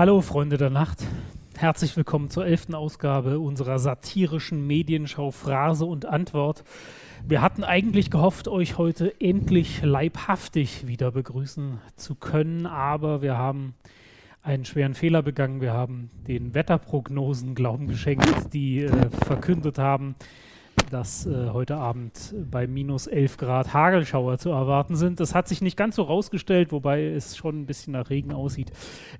Hallo Freunde der Nacht. Herzlich willkommen zur elften Ausgabe unserer satirischen Medienschau Phrase und Antwort. Wir hatten eigentlich gehofft, euch heute endlich leibhaftig wieder begrüßen zu können, aber wir haben einen schweren Fehler begangen. Wir haben den Wetterprognosen Glauben geschenkt, die äh, verkündet haben, dass äh, heute Abend bei minus 11 Grad Hagelschauer zu erwarten sind. Das hat sich nicht ganz so rausgestellt, wobei es schon ein bisschen nach Regen aussieht.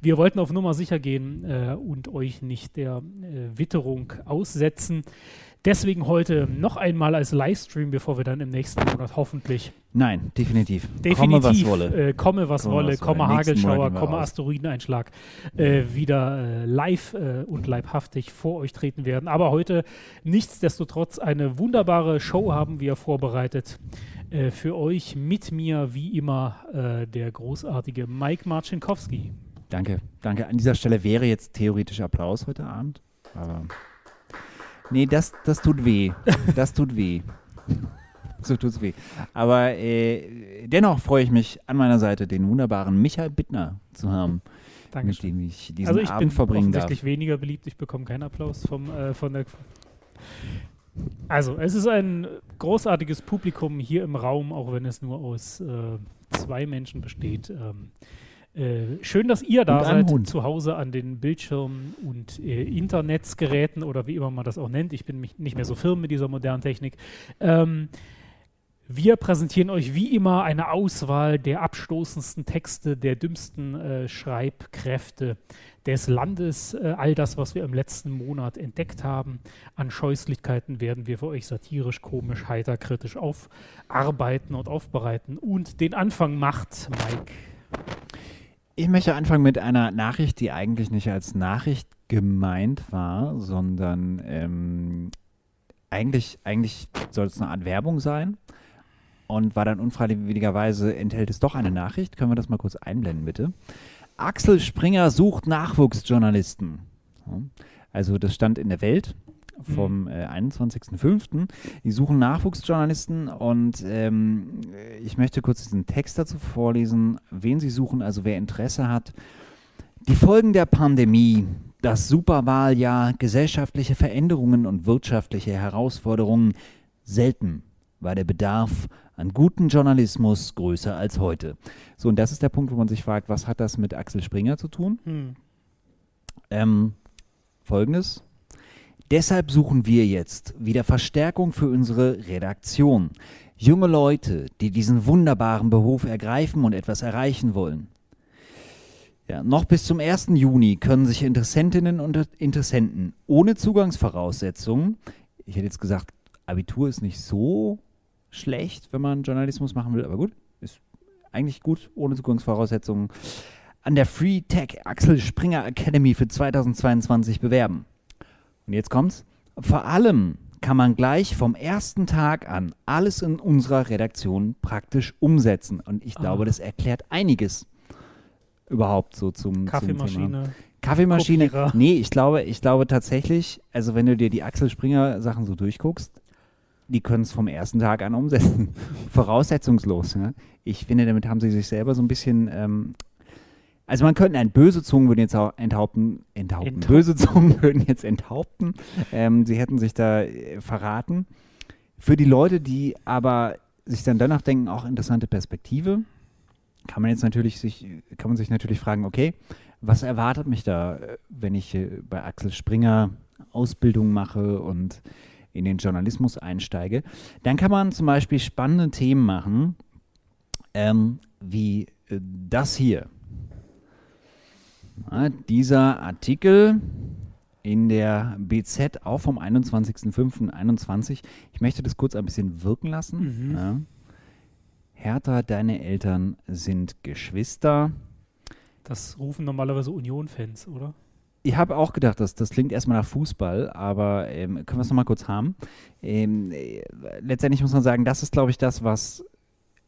Wir wollten auf Nummer sicher gehen äh, und euch nicht der äh, Witterung aussetzen. Deswegen heute noch einmal als Livestream, bevor wir dann im nächsten Monat hoffentlich. Nein, definitiv. Definitiv. Komme was wolle. Äh, komme was komme wolle, was komme Hagelschauer, komme Asteroideneinschlag. Äh, wieder äh, live äh, und leibhaftig vor euch treten werden. Aber heute nichtsdestotrotz eine wunderbare Show haben wir vorbereitet. Äh, für euch mit mir wie immer äh, der großartige Mike Marcinkowski. Danke, danke. An dieser Stelle wäre jetzt theoretisch Applaus heute Abend. Aber Nee, das, das tut weh. Das tut weh. so tut's weh. Aber äh, dennoch freue ich mich an meiner Seite, den wunderbaren Michael Bittner zu haben. Dankeschön. Mit dem ich diesen also ich Abend bin verbringen offensichtlich darf. weniger beliebt. Ich bekomme keinen Applaus vom, äh, von der. Also, es ist ein großartiges Publikum hier im Raum, auch wenn es nur aus äh, zwei Menschen besteht. Ähm, äh, schön, dass ihr da seid, Hund. zu Hause an den Bildschirmen und äh, Internetsgeräten oder wie immer man das auch nennt. Ich bin mich nicht mehr so firm mit dieser modernen Technik. Ähm, wir präsentieren euch wie immer eine Auswahl der abstoßendsten Texte, der dümmsten äh, Schreibkräfte des Landes. Äh, all das, was wir im letzten Monat entdeckt haben an Scheußlichkeiten, werden wir für euch satirisch, komisch, heiter, kritisch aufarbeiten und aufbereiten. Und den Anfang macht Mike. Ich möchte anfangen mit einer Nachricht, die eigentlich nicht als Nachricht gemeint war, sondern ähm, eigentlich, eigentlich soll es eine Art Werbung sein und war dann unfreiwilligerweise, enthält es doch eine Nachricht. Können wir das mal kurz einblenden, bitte? Axel Springer sucht Nachwuchsjournalisten. Also das stand in der Welt vom mhm. äh, 21.05. Die suchen Nachwuchsjournalisten und ähm, ich möchte kurz diesen Text dazu vorlesen, wen sie suchen, also wer Interesse hat. Die Folgen der Pandemie, das Superwahljahr, gesellschaftliche Veränderungen und wirtschaftliche Herausforderungen. Selten war der Bedarf an guten Journalismus größer als heute. So, und das ist der Punkt, wo man sich fragt, was hat das mit Axel Springer zu tun? Hm. Ähm, Folgendes. Deshalb suchen wir jetzt wieder Verstärkung für unsere Redaktion. Junge Leute, die diesen wunderbaren Beruf ergreifen und etwas erreichen wollen. Ja, noch bis zum 1. Juni können sich Interessentinnen und Interessenten ohne Zugangsvoraussetzungen, ich hätte jetzt gesagt, Abitur ist nicht so schlecht, wenn man Journalismus machen will, aber gut, ist eigentlich gut ohne Zugangsvoraussetzungen, an der Free Tech Axel Springer Academy für 2022 bewerben. Und jetzt kommt's. Vor allem kann man gleich vom ersten Tag an alles in unserer Redaktion praktisch umsetzen. Und ich glaube, ah. das erklärt einiges überhaupt so zum, Kaffeemaschine. Zum. Kaffeemaschine. Kopierer. Nee, ich glaube, ich glaube tatsächlich, also wenn du dir die Axel Springer Sachen so durchguckst, die können es vom ersten Tag an umsetzen. Voraussetzungslos. Ja? Ich finde, damit haben sie sich selber so ein bisschen ähm, also man könnte, ein böse Zungen würden jetzt enthaupten, enthaupten, enthaupten. böse Zungen würden jetzt enthaupten. Ähm, sie hätten sich da äh, verraten. Für die Leute, die aber sich dann danach denken, auch interessante Perspektive, kann man jetzt natürlich sich, kann man sich natürlich fragen, okay, was erwartet mich da, äh, wenn ich äh, bei Axel Springer Ausbildung mache und in den Journalismus einsteige? Dann kann man zum Beispiel spannende Themen machen, ähm, wie äh, das hier. Dieser Artikel in der BZ auch vom 21.05.21. Ich möchte das kurz ein bisschen wirken lassen. Mhm. Ja. Hertha, deine Eltern sind Geschwister. Das rufen normalerweise Union-Fans, oder? Ich habe auch gedacht, das, das klingt erstmal nach Fußball, aber ähm, können wir es nochmal kurz haben? Ähm, äh, letztendlich muss man sagen, das ist, glaube ich, das, was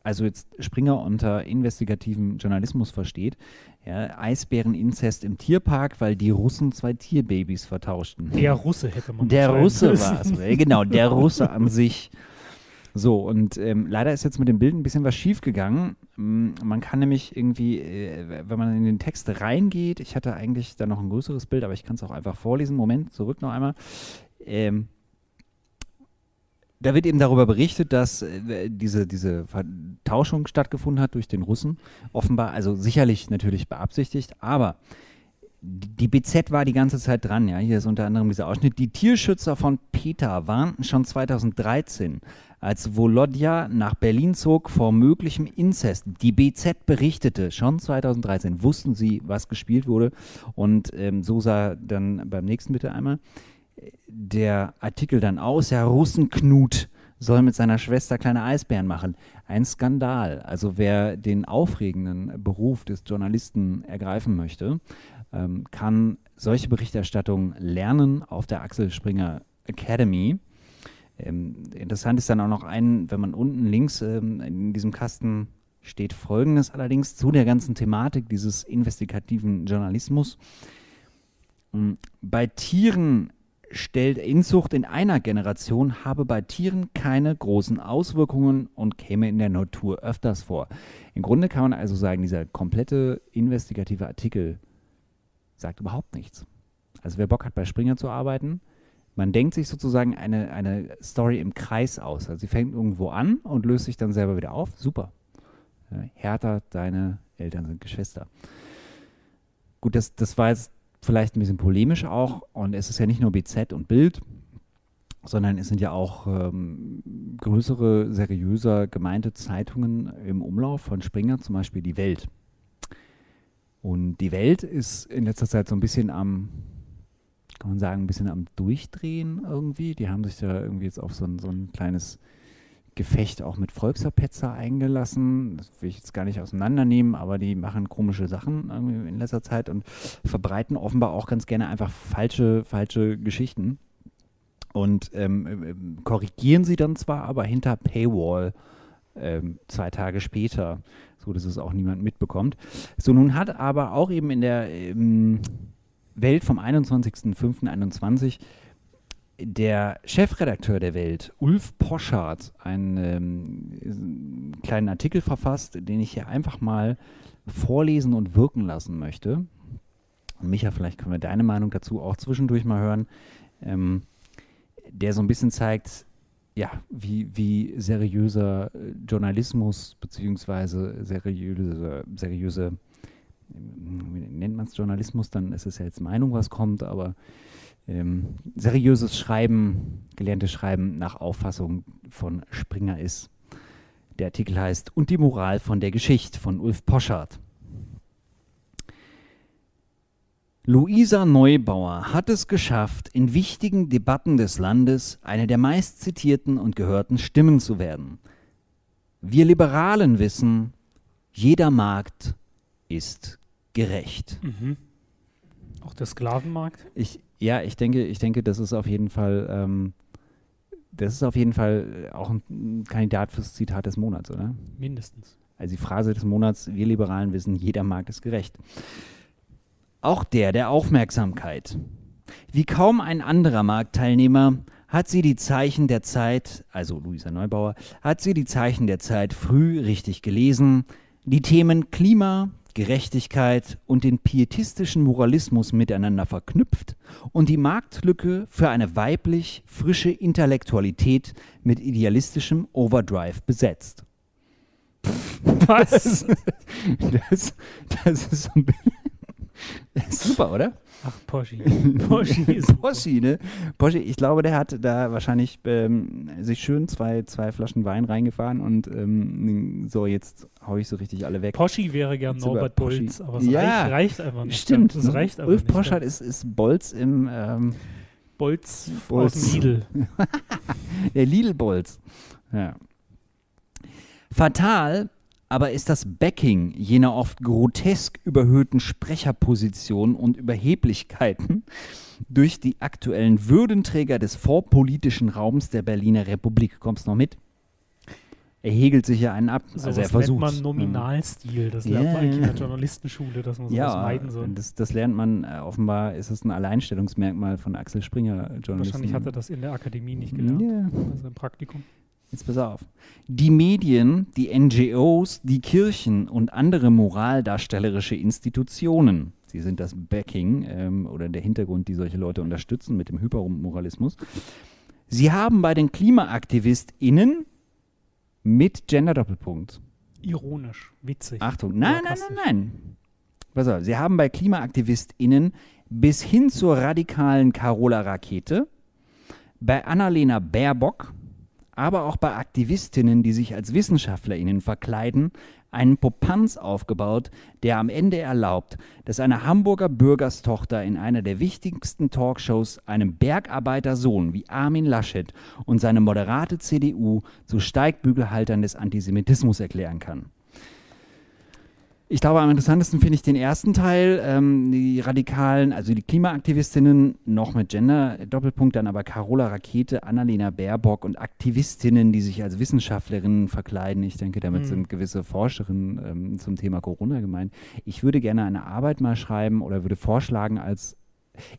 also jetzt Springer unter investigativen Journalismus versteht, ja, Eisbäreninzest im Tierpark, weil die Russen zwei Tierbabys vertauschten. Der Russe hätte man Der Russe war es, genau, der Russe an sich. So, und ähm, leider ist jetzt mit dem Bild ein bisschen was schiefgegangen. Mm, Man kann nämlich irgendwie, äh, wenn man in den Text reingeht, ich hatte eigentlich da noch ein größeres Bild, aber ich kann es auch einfach vorlesen. Moment, zurück noch einmal. Ähm, da wird eben darüber berichtet, dass äh, diese, diese Vertauschung stattgefunden hat durch den Russen. Offenbar, also sicherlich natürlich beabsichtigt, aber die BZ war die ganze Zeit dran, ja. Hier ist unter anderem dieser Ausschnitt. Die Tierschützer von PETA warnten schon 2013, als Volodya nach Berlin zog, vor möglichem Inzest. Die BZ berichtete schon 2013, wussten sie, was gespielt wurde. Und ähm, so sah dann beim nächsten bitte einmal der Artikel dann aus. Ja, Russenknut soll mit seiner Schwester kleine Eisbären machen. Ein Skandal. Also wer den aufregenden Beruf des Journalisten ergreifen möchte, ähm, kann solche Berichterstattung lernen auf der Axel Springer Academy. Ähm, interessant ist dann auch noch ein, wenn man unten links ähm, in diesem Kasten steht Folgendes allerdings zu der ganzen Thematik dieses investigativen Journalismus. Mm, Bei Tieren stellt Inzucht in einer Generation habe bei Tieren keine großen Auswirkungen und käme in der Natur öfters vor. Im Grunde kann man also sagen, dieser komplette investigative Artikel sagt überhaupt nichts. Also wer Bock hat, bei Springer zu arbeiten, man denkt sich sozusagen eine, eine Story im Kreis aus. Also sie fängt irgendwo an und löst sich dann selber wieder auf. Super. Ja, Hertha, deine Eltern sind Geschwister. Gut, das, das war jetzt vielleicht ein bisschen polemisch auch. Und es ist ja nicht nur BZ und Bild, sondern es sind ja auch ähm, größere, seriöser gemeinte Zeitungen im Umlauf von Springer, zum Beispiel die Welt. Und die Welt ist in letzter Zeit so ein bisschen am, kann man sagen, ein bisschen am Durchdrehen irgendwie. Die haben sich da irgendwie jetzt auf so ein, so ein kleines Gefecht auch mit Volksverpetzer eingelassen. Das will ich jetzt gar nicht auseinandernehmen, aber die machen komische Sachen in letzter Zeit und verbreiten offenbar auch ganz gerne einfach falsche, falsche Geschichten. Und ähm, ähm, korrigieren sie dann zwar, aber hinter Paywall ähm, zwei Tage später, so dass es auch niemand mitbekommt. So, nun hat aber auch eben in der ähm, Welt vom 21.05.21 der Chefredakteur der Welt, Ulf Poschardt, einen ähm, kleinen Artikel verfasst, den ich hier einfach mal vorlesen und wirken lassen möchte. Und Micha, vielleicht können wir deine Meinung dazu auch zwischendurch mal hören, ähm, der so ein bisschen zeigt, ja, wie, wie seriöser äh, Journalismus beziehungsweise seriöse, seriöse, wie nennt man es Journalismus, dann ist es ja jetzt Meinung, was kommt, aber ähm, seriöses Schreiben, gelerntes Schreiben nach Auffassung von Springer ist. Der Artikel heißt Und die Moral von der Geschichte von Ulf Poschardt. Luisa Neubauer hat es geschafft, in wichtigen Debatten des Landes eine der meistzitierten und gehörten Stimmen zu werden. Wir Liberalen wissen, jeder Markt ist gerecht. Mhm. Auch der Sklavenmarkt? Ich, ja, ich denke, ich denke, das ist auf jeden Fall, ähm, das ist auf jeden Fall auch ein Kandidat fürs Zitat des Monats, oder? Mindestens. Also die Phrase des Monats, wir Liberalen wissen, jeder Markt ist gerecht. Auch der der Aufmerksamkeit. Wie kaum ein anderer Marktteilnehmer hat sie die Zeichen der Zeit, also Luisa Neubauer, hat sie die Zeichen der Zeit früh richtig gelesen, die Themen Klima, Gerechtigkeit und den pietistischen Moralismus miteinander verknüpft und die Marktlücke für eine weiblich frische Intellektualität mit idealistischem Overdrive besetzt. Was? Das, das ist so ein bisschen. Das ist super, oder? Ach, Poschi. Poschi ist Poschi, ne? Poschi, ich glaube, der hat da wahrscheinlich ähm, sich schön zwei, zwei Flaschen Wein reingefahren und ähm, so, jetzt hau ich so richtig alle weg. Poschi wäre gern über Norbert. Bolz, aber es Ja, reicht, reicht einfach nicht. Stimmt, Das ne? reicht aber Ulf nicht. Poschardt ist, ist Bolz im, ähm, Bolz, Bolz. aus Lidl. der Lidl-Bolz. Ja. Fatal aber ist das Backing jener oft grotesk überhöhten Sprecherpositionen und Überheblichkeiten durch die aktuellen Würdenträger des vorpolitischen Raums der Berliner Republik. Kommst du noch mit? Er hegelt sich ja einen ab. So also er versucht. nennt man Nominalstil. Das lernt Ja, man eigentlich in der. Journalistenschule, dass man sowas Ja, meiden soll. das, das lernt man. Äh, offenbar ist es ein Alleinstellungsmerkmal von Axel Springer Journalisten. Wahrscheinlich hat er das in der Akademie nicht gelernt. Ja. Also im Praktikum. Jetzt pass auf. Die Medien, die NGOs, die Kirchen und andere moraldarstellerische Institutionen, sie sind das Backing ähm, oder der Hintergrund, die solche Leute unterstützen mit dem Hypermoralismus, sie haben bei den KlimaaktivistInnen mit Gender-Doppelpunkt. Ironisch, witzig. Achtung, nein, nein, nein, nein. Pass auf, sie haben bei KlimaaktivistInnen bis hin zur radikalen Carola Rakete, bei Annalena Baerbock, aber auch bei Aktivistinnen, die sich als WissenschaftlerInnen verkleiden, einen Popanz aufgebaut, der am Ende erlaubt, dass eine Hamburger Bürgerstochter in einer der wichtigsten Talkshows einem Bergarbeitersohn wie Armin Laschet und seine moderate CDU zu Steigbügelhaltern des Antisemitismus erklären kann. Ich glaube, am interessantesten finde ich den ersten Teil, ähm, die Radikalen, also die Klimaaktivistinnen, noch mit Gender-Doppelpunkt, dann aber Carola Rakete, Annalena Baerbock und Aktivistinnen, die sich als Wissenschaftlerinnen verkleiden. Ich denke, damit mhm. sind gewisse Forscherinnen ähm, zum Thema Corona gemeint. Ich würde gerne eine Arbeit mal schreiben oder würde vorschlagen, als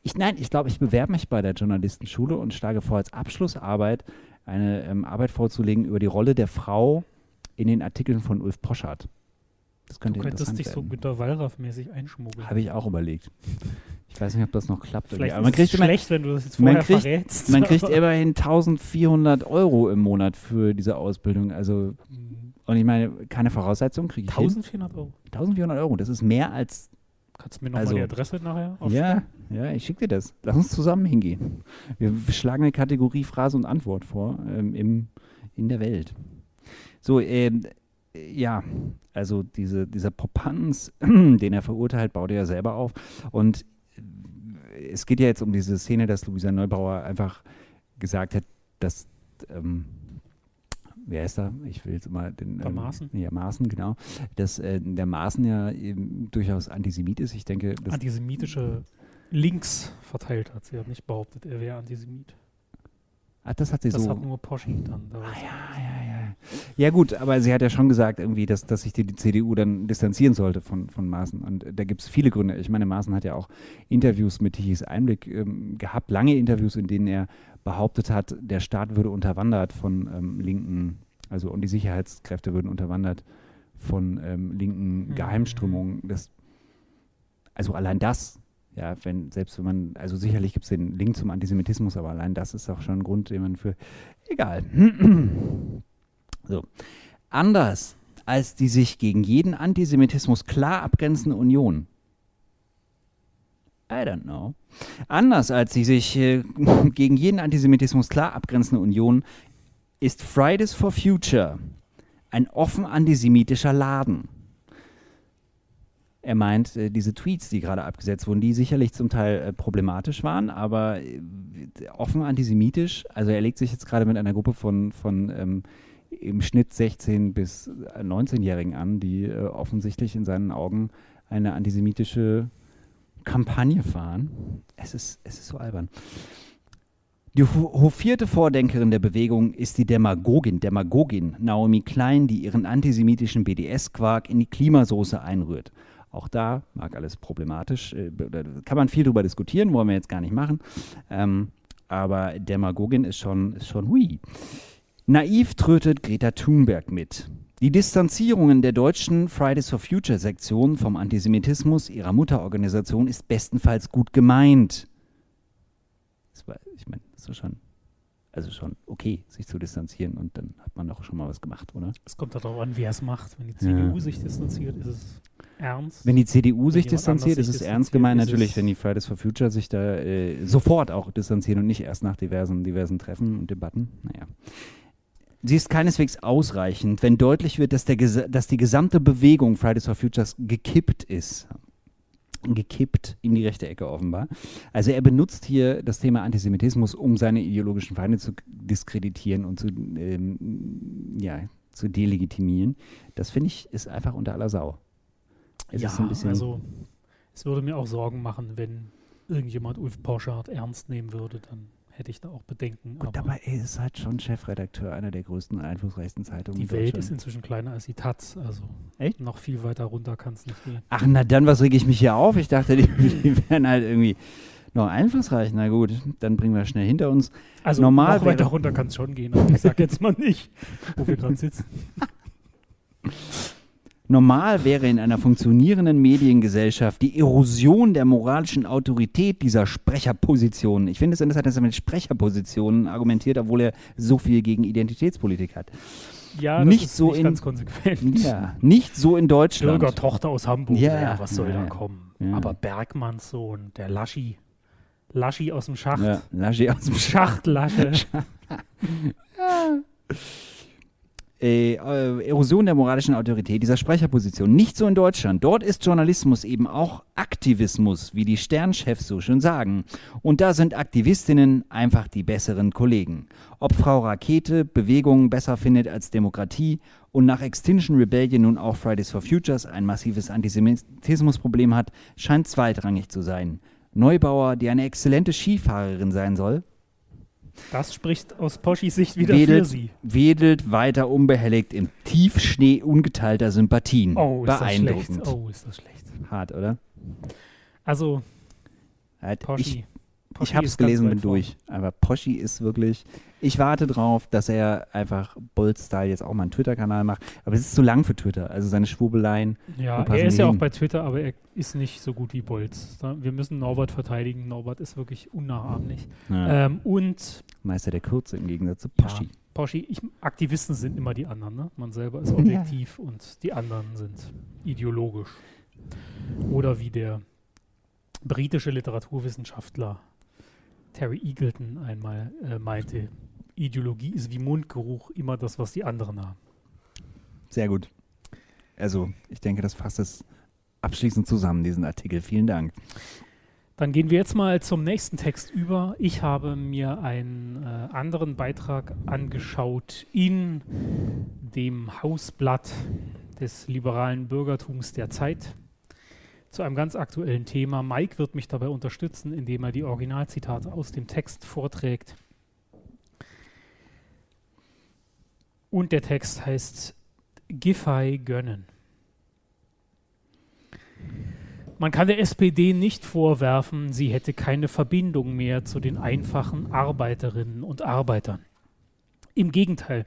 ich, nein, ich glaube, ich bewerbe mich bei der Journalistenschule und schlage vor, als Abschlussarbeit eine ähm, Arbeit vorzulegen über die Rolle der Frau in den Artikeln von Ulf Poschardt. Das könnte du könntest dich werden. so Günter Wallraff-mäßig einschmuggeln. Habe ich auch überlegt. Ich weiß nicht, ob das noch klappt. Vielleicht aber man kriegt immer, schlecht, wenn du das jetzt vorher man kriegt, verrätst. Man kriegt immerhin 1400 Euro im Monat für diese Ausbildung. Also, mhm. und ich meine, keine Voraussetzung kriege ich 1400 Euro? 1400 Euro, das ist mehr als Kannst du mir nochmal also, die Adresse nachher aufschreiben? Ja, ja, ich schicke dir das. Lass uns zusammen hingehen. Wir schlagen eine Kategorie Phrase und Antwort vor ähm, im, in der Welt. So, ähm, ja, also diese, dieser Popanz, den er verurteilt, baut er ja selber auf. Und es geht ja jetzt um diese Szene, dass Luisa Neubauer einfach gesagt hat, dass, ähm, wer ist da? Ich will jetzt immer den. Ähm, Maaßen? Ja, Maaßen, genau. Dass äh, der Maaßen ja durchaus Antisemit ist. Ich denke. Antisemitische Links verteilt hat. Sie hat nicht behauptet, er wäre Antisemit. Ach, das hat sie das so. Das hat nur Poschi dann. Ah, ja, ja, ja. Ja, gut, aber sie hat ja schon gesagt, irgendwie, dass, dass sich die, die CDU dann distanzieren sollte von, von Maaßen. Und da gibt es viele Gründe. Ich meine, Maaßen hat ja auch Interviews mit Tichys Einblick ähm, gehabt, lange Interviews, in denen er behauptet hat, der Staat würde unterwandert von ähm, linken, also und die Sicherheitskräfte würden unterwandert von ähm, linken mhm. Geheimströmungen. Das, also allein das ja, wenn, selbst wenn man, also sicherlich gibt es den Link zum Antisemitismus, aber allein das ist auch schon ein Grund, den man für, egal. so. Anders als die sich gegen jeden Antisemitismus klar abgrenzende Union. I don't know. Anders als die sich äh, gegen jeden Antisemitismus klar abgrenzende Union ist Fridays for Future ein offen antisemitischer Laden. Er meint, äh, diese Tweets, die gerade abgesetzt wurden, die sicherlich zum Teil äh, problematisch waren, aber äh, offen antisemitisch. Also er legt sich jetzt gerade mit einer Gruppe von, von ähm, im Schnitt 16- bis 19-Jährigen an, die äh, offensichtlich in seinen Augen eine antisemitische Kampagne fahren. Es ist, es ist so albern. Die hofierte Vordenkerin der Bewegung ist die Demagogin, Demagogin Naomi Klein, die ihren antisemitischen BDS-Quark in die Klimasoße einrührt. Auch da mag alles problematisch, äh, kann man viel drüber diskutieren, wollen wir jetzt gar nicht machen. Ähm, aber Demagogin ist schon, ist schon hui. Naiv trötet Greta Thunberg mit. Die Distanzierungen der deutschen Fridays for Future Sektion vom Antisemitismus ihrer Mutterorganisation ist bestenfalls gut gemeint. War, ich meine, das ist schon also schon okay, sich zu distanzieren und dann hat man doch schon mal was gemacht, oder? Es kommt darauf an, wer es macht. Wenn die CDU ja. sich distanziert, ist es ernst. Wenn die CDU wenn sich distanziert, ist es ernst gemeint. Natürlich, wenn die Fridays for Future sich da äh, sofort auch distanzieren und nicht erst nach diversen, diversen Treffen und Debatten. Naja. Sie ist keineswegs ausreichend, wenn deutlich wird, dass, der, dass die gesamte Bewegung Fridays for Futures gekippt ist gekippt in die rechte Ecke offenbar. Also er benutzt hier das Thema Antisemitismus, um seine ideologischen Feinde zu diskreditieren und zu, ähm, ja, zu delegitimieren. Das finde ich ist einfach unter aller Sau. Es ja, also es würde mir auch Sorgen machen, wenn irgendjemand Ulf Poschardt ernst nehmen würde, dann hätte ich da auch Bedenken. Gut, aber, aber er ist halt schon Chefredakteur einer der größten, einflussreichsten Zeitungen. Die Welt ist inzwischen kleiner als die Taz, also Echt? noch viel weiter runter kann es nicht gehen. Ach, na dann, was rege ich mich hier auf? Ich dachte, die, die wären halt irgendwie Noch einflussreich, na gut, dann bringen wir schnell hinter uns. Also Normal noch weiter runter kann es schon gehen, aber ich sag jetzt mal nicht, wo wir gerade sitzen. Normal wäre in einer funktionierenden Mediengesellschaft die Erosion der moralischen Autorität dieser Sprecherpositionen. Ich finde es interessant, dass er mit Sprecherpositionen argumentiert, obwohl er so viel gegen Identitätspolitik hat. Ja, das Nicht ist so nicht in- ganz konsequent. Ja, nicht so in Deutschland. Bürgertochter aus Hamburg, Ja, ja, was soll ja, da ja. kommen? Ja. Aber Bergmanns Sohn, der Laschi, Laschi aus dem Schacht, Ja, Laschi aus dem Schachtlasche. äh, äh, Erosion der moralischen Autorität dieser Sprecherposition. Nicht so in Deutschland. Dort ist Journalismus eben auch Aktivismus, wie die Sternchefs so schön sagen. Und da sind Aktivistinnen einfach die besseren Kollegen. Ob Frau Rakete Bewegungen besser findet als Demokratie und nach Extinction Rebellion nun auch Fridays for Futures ein massives Antisemitismusproblem hat, scheint zweitrangig zu sein. Neubauer, die eine exzellente Skifahrerin sein soll, Das spricht aus Poschis Sicht wieder für wedelt, sie. wedelt weiter unbehelligt im Tiefschnee ungeteilter Sympathien. Oh, ist das Beeindruckend. schlecht. Oh, ist das schlecht. Hart, oder? Also, Halt, Poschi. ich Poschi ich habe es gelesen, bin durch. Aber Poschi ist wirklich. Ich warte drauf, dass er einfach Bold-Style jetzt auch mal einen Twitter-Kanal macht. Aber es ist zu lang für Twitter. Also seine Schwurbeleien. Ja, er ist ja auch hin? bei Twitter, aber er ist nicht so gut wie Bolz. Da- Wir müssen Norbert verteidigen. Norbert ist wirklich unnachahmlich. Ja. Ähm, und Meister der Kürze im Gegensatz zu Ja. Poschi. Poschi, ich, Aktivisten sind immer die anderen. Ne? Man selber ist objektiv und die anderen sind ideologisch. Oder wie der britische Literaturwissenschaftler Terry Eagleton einmal äh, meinte, Ideologie ist wie Mundgeruch immer das, was die anderen haben. Sehr gut. Also, ich denke, das fasst es abschließend zusammen, diesen Artikel. Vielen Dank. Dann gehen wir jetzt mal zum nächsten Text über. Ich habe mir einen äh, anderen Beitrag angeschaut in dem Hausblatt des liberalen Bürgertums der Zeit zu einem ganz aktuellen Thema. Mike wird mich dabei unterstützen, indem er die Originalzitate aus dem Text vorträgt. Und der Text heißt Giffey gönnen. Man kann der SPD nicht vorwerfen, sie hätte keine Verbindung mehr zu den einfachen Arbeiterinnen und Arbeitern. Im Gegenteil,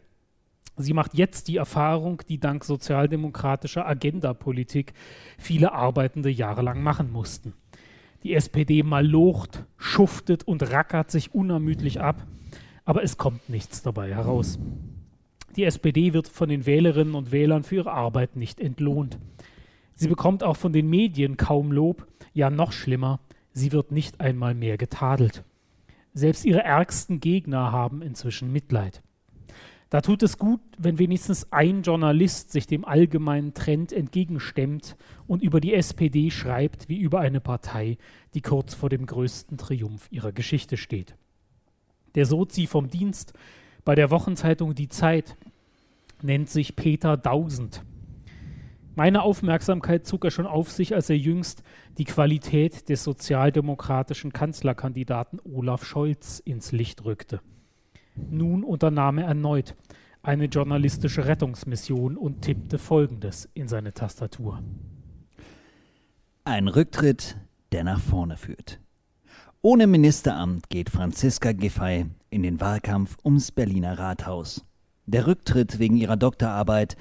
sie macht jetzt die Erfahrung, die dank sozialdemokratischer Agendapolitik viele Arbeitende jahrelang machen mussten. Die SPD malocht, schuftet und rackert sich unermüdlich ab, aber es kommt nichts dabei heraus. Die SPD wird von den Wählerinnen und Wählern für ihre Arbeit nicht entlohnt. Sie bekommt auch von den Medien kaum Lob, ja noch schlimmer, sie wird nicht einmal mehr getadelt. Selbst ihre ärgsten Gegner haben inzwischen Mitleid. Da tut es gut, wenn wenigstens ein Journalist sich dem allgemeinen Trend entgegenstemmt und über die SPD schreibt wie über eine Partei, die kurz vor dem größten Triumph ihrer Geschichte steht. Der Sozi vom Dienst bei der Wochenzeitung Die Zeit nennt sich Peter Dausend. Meine Aufmerksamkeit zog er schon auf sich, als er jüngst die Qualität des sozialdemokratischen Kanzlerkandidaten Olaf Scholz ins Licht rückte. Nun unternahm er erneut eine journalistische Rettungsmission und tippte Folgendes in seine Tastatur. Ein Rücktritt, der nach vorne führt. Ohne Ministeramt geht Franziska Giffey in den Wahlkampf ums Berliner Rathaus. Der Rücktritt wegen ihrer Doktorarbeit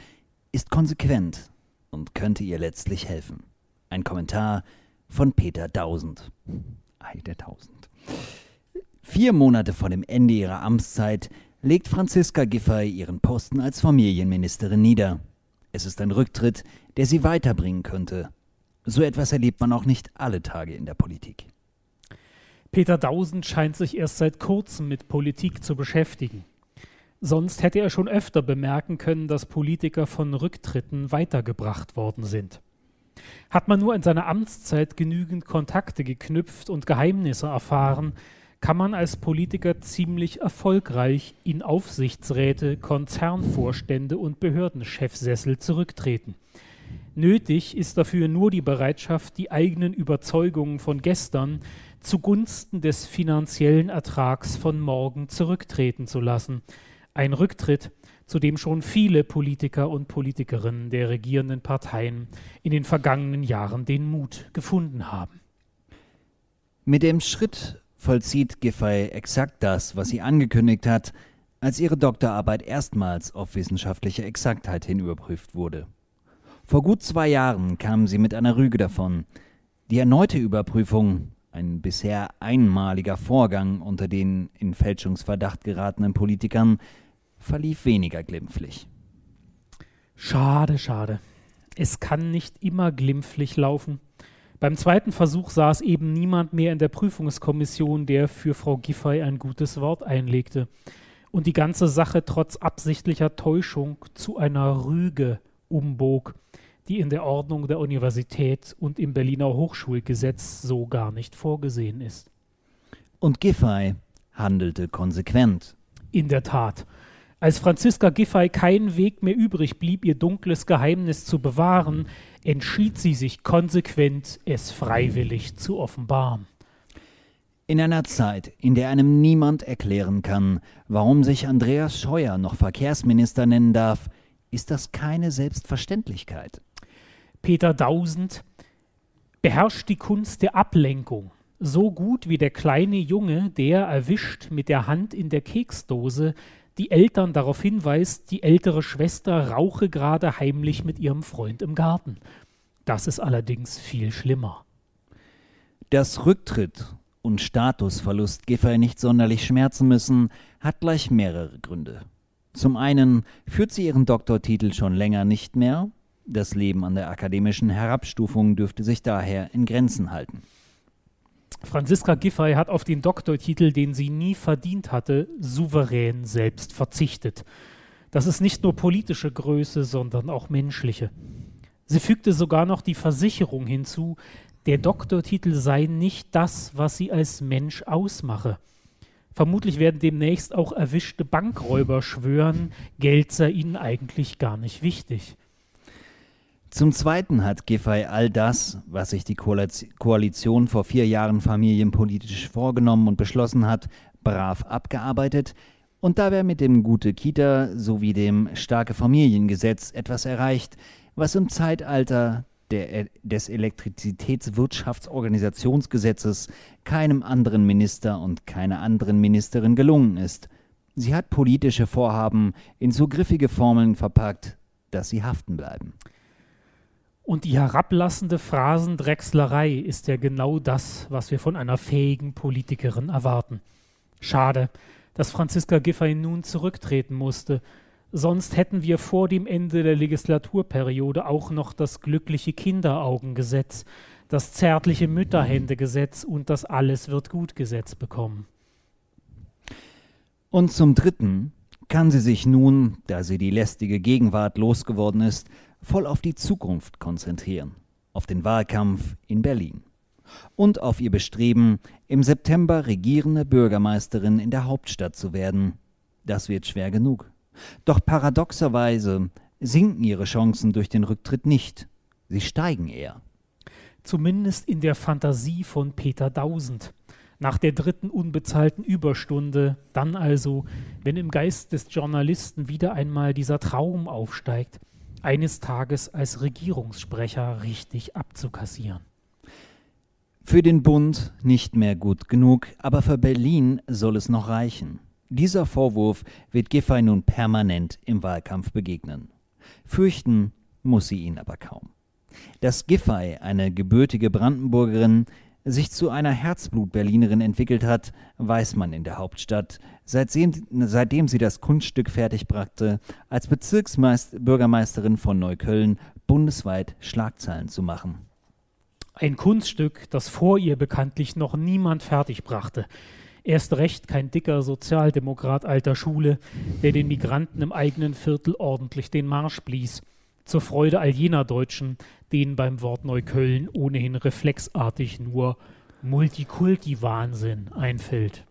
ist konsequent und könnte ihr letztlich helfen. Ein Kommentar von Peter Dausend. Ei, der Tausend. Vier Monate vor dem Ende ihrer Amtszeit legt Franziska Giffey ihren Posten als Familienministerin nieder. Es ist ein Rücktritt, der sie weiterbringen könnte. So etwas erlebt man auch nicht alle Tage in der Politik. Peter Dausend scheint sich erst seit kurzem mit Politik zu beschäftigen. Sonst hätte er schon öfter bemerken können, dass Politiker von Rücktritten weitergebracht worden sind. Hat man nur in seiner Amtszeit genügend Kontakte geknüpft und Geheimnisse erfahren, kann man als Politiker ziemlich erfolgreich in Aufsichtsräte, Konzernvorstände und Behördenchefsessel zurücktreten. Nötig ist dafür nur die Bereitschaft, die eigenen Überzeugungen von gestern zugunsten des finanziellen Ertrags von morgen zurücktreten zu lassen. Ein Rücktritt, zu dem schon viele Politiker und Politikerinnen der regierenden Parteien in den vergangenen Jahren den Mut gefunden haben. Mit dem Schritt vollzieht Giffey exakt das, was sie angekündigt hat, als ihre Doktorarbeit erstmals auf wissenschaftliche Exaktheit hin überprüft wurde. Vor gut zwei Jahren kam sie mit einer Rüge davon. Die erneute Überprüfung, ein bisher einmaliger Vorgang unter den in Fälschungsverdacht geratenen Politikern, verlief weniger glimpflich. Schade, schade. Es kann nicht immer glimpflich laufen. Beim zweiten Versuch saß eben niemand mehr in der Prüfungskommission, der für Frau Giffey ein gutes Wort einlegte und die ganze Sache trotz absichtlicher Täuschung zu einer Rüge umbog, die in der Ordnung der Universität und im Berliner Hochschulgesetz so gar nicht vorgesehen ist. Und Giffey handelte konsequent. In der Tat. Als Franziska Giffey kein Weg mehr übrig blieb, ihr dunkles Geheimnis zu bewahren, entschied sie sich konsequent, es freiwillig zu offenbaren. In einer Zeit, in der einem niemand erklären kann, warum sich Andreas Scheuer noch Verkehrsminister nennen darf, ist das keine Selbstverständlichkeit. Peter Dausend beherrscht die Kunst der Ablenkung so gut wie der kleine Junge, der erwischt mit der Hand in der Keksdose die Eltern darauf hinweist, die ältere Schwester rauche gerade heimlich mit ihrem Freund im Garten. Das ist allerdings viel schlimmer. Dass Rücktritt und Statusverlust Giffey nicht sonderlich schmerzen müssen, hat gleich mehrere Gründe. Zum einen führt sie ihren Doktortitel schon länger nicht mehr. Das Leben an der akademischen Herabstufung dürfte sich daher in Grenzen halten. Franziska Giffey hat auf den Doktortitel, den sie nie verdient hatte, souverän selbst verzichtet. Das ist nicht nur politische Größe, sondern auch menschliche. Sie fügte sogar noch die Versicherung hinzu, der Doktortitel sei nicht das, was sie als Mensch ausmache. Vermutlich werden demnächst auch erwischte Bankräuber schwören, Geld sei ihnen eigentlich gar nicht wichtig. Zum Zweiten hat Giffey all das, was sich die Koalition vor vier Jahren familienpolitisch vorgenommen und beschlossen hat, brav abgearbeitet und dabei mit dem Gute Kita sowie dem Starke Familiengesetz etwas erreicht, was im Zeitalter der, des Elektrizitätswirtschaftsorganisationsgesetzes keinem anderen Minister und keiner anderen Ministerin gelungen ist. Sie hat politische Vorhaben in so griffige Formeln verpackt, dass sie haften bleiben. Und die herablassende Phrasendrechslerei ist ja genau das, was wir von einer fähigen Politikerin erwarten. Schade, dass Franziska Giffey nun zurücktreten musste. Sonst hätten wir vor dem Ende der Legislaturperiode auch noch das glückliche Kinderaugengesetz, das zärtliche Mütterhändegesetz und das Alles wird gut Gesetz bekommen. Und zum Dritten kann sie sich nun, da sie die lästige Gegenwart losgeworden ist, voll auf die Zukunft konzentrieren, auf den Wahlkampf in Berlin und auf ihr Bestreben, im September regierende Bürgermeisterin in der Hauptstadt zu werden. Das wird schwer genug. Doch paradoxerweise sinken ihre Chancen durch den Rücktritt nicht, sie steigen eher. Zumindest in der Fantasie von Peter Dausend. Nach der dritten unbezahlten Überstunde, dann also, wenn im Geist des Journalisten wieder einmal dieser Traum aufsteigt, eines Tages als Regierungssprecher richtig abzukassieren. Für den Bund nicht mehr gut genug, aber für Berlin soll es noch reichen. Dieser Vorwurf wird Giffey nun permanent im Wahlkampf begegnen. Fürchten muss sie ihn aber kaum. Dass Giffey, eine gebürtige Brandenburgerin, sich zu einer Herzblut-Berlinerin entwickelt hat, weiß man in der Hauptstadt, seitdem, seitdem sie das Kunststück fertigbrachte, als Bezirksbürgermeisterin von Neukölln bundesweit Schlagzeilen zu machen. Ein Kunststück, das vor ihr bekanntlich noch niemand fertigbrachte. Erst recht kein dicker Sozialdemokrat alter Schule, der den Migranten im eigenen Viertel ordentlich den Marsch blies zur Freude all jener Deutschen, denen beim Wort Neukölln ohnehin reflexartig nur Multikulti-Wahnsinn einfällt.